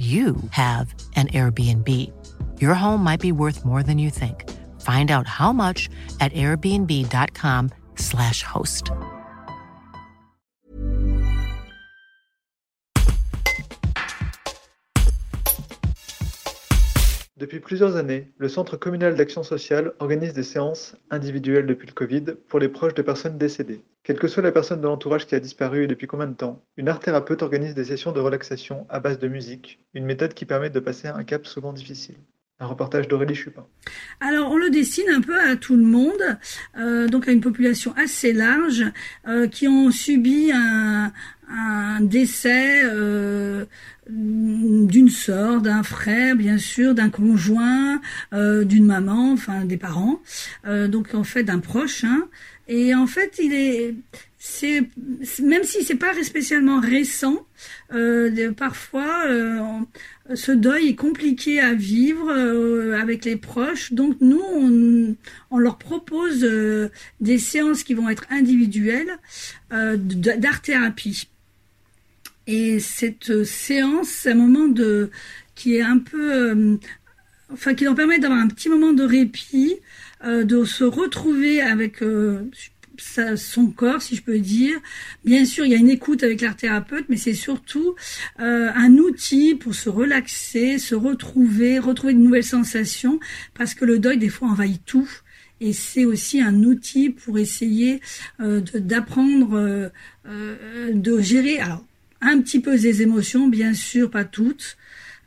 you have an Airbnb. Your home might be worth more than you think. Find out how much at airbnb.com/slash host. Depuis plusieurs années, le Centre communal d'action sociale organise des séances individuelles depuis le Covid pour les proches de personnes décédées. Quelle que soit la personne de l'entourage qui a disparu et depuis combien de temps, une art-thérapeute organise des sessions de relaxation à base de musique, une méthode qui permet de passer un cap souvent difficile. Un reportage d'Aurélie Chupin. Alors on le dessine un peu à tout le monde, euh, donc à une population assez large euh, qui ont subi un, un décès euh, d'une sœur, d'un frère, bien sûr, d'un conjoint, euh, d'une maman, enfin des parents, euh, donc en fait d'un proche. Hein. Et en fait, il même si c'est pas spécialement récent, parfois ce deuil est compliqué à vivre avec les proches. Donc nous, on, leur propose des séances qui vont être individuelles d'art thérapie. Et cette séance, c'est un moment de qui est un peu, euh, enfin, qui leur permet d'avoir un petit moment de répit, euh, de se retrouver avec euh, son corps, si je peux dire. Bien sûr, il y a une écoute avec l'art thérapeute, mais c'est surtout euh, un outil pour se relaxer, se retrouver, retrouver de nouvelles sensations, parce que le deuil, des fois, envahit tout. Et c'est aussi un outil pour essayer euh, d'apprendre, euh, euh, de gérer. Alors, un petit peu des émotions, bien sûr, pas toutes,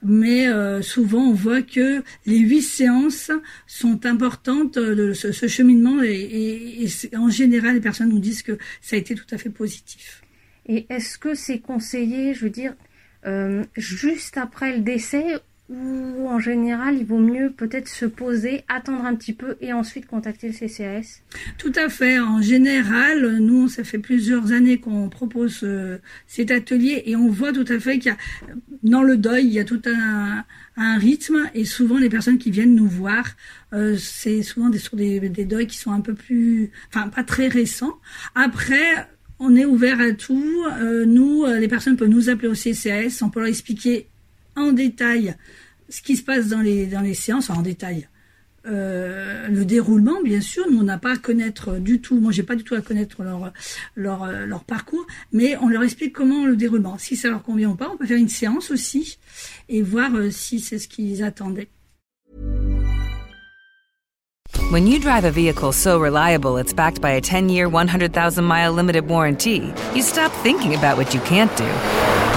mais euh, souvent on voit que les huit séances sont importantes euh, ce, cheminement et, en général les personnes nous disent que ça a été tout à fait positif. Et est-ce que c'est conseillé, je veux dire, euh, juste après le décès ou en général, il vaut mieux peut-être se poser, attendre un petit peu et ensuite contacter le CCAS Tout à fait. En général, nous, ça fait plusieurs années qu'on propose euh, cet atelier et on voit tout à fait qu'il y a, dans le deuil, il y a tout un, rythme et souvent les personnes qui viennent nous voir, euh, c'est souvent des, sur des deuils qui sont un peu plus, enfin pas très récents. Après, on est ouvert à tout. Euh, nous, les personnes peuvent nous appeler au CCAS, on peut leur expliquer en détail ce qui se passe dans les, dans les séances, en détail. Euh, le déroulement, bien sûr, nous on n'a pas à connaître du tout. Moi, j'ai pas du tout à connaître leur, leur leur parcours, mais on leur explique comment le déroulement. Si ça leur convient ou pas, on peut faire une séance aussi et voir euh, si c'est ce qu'ils attendaient. When you drive a vehicle so reliable it's backed by a 10-year, 100,000-mile limited warranty, you stop thinking about what you can't do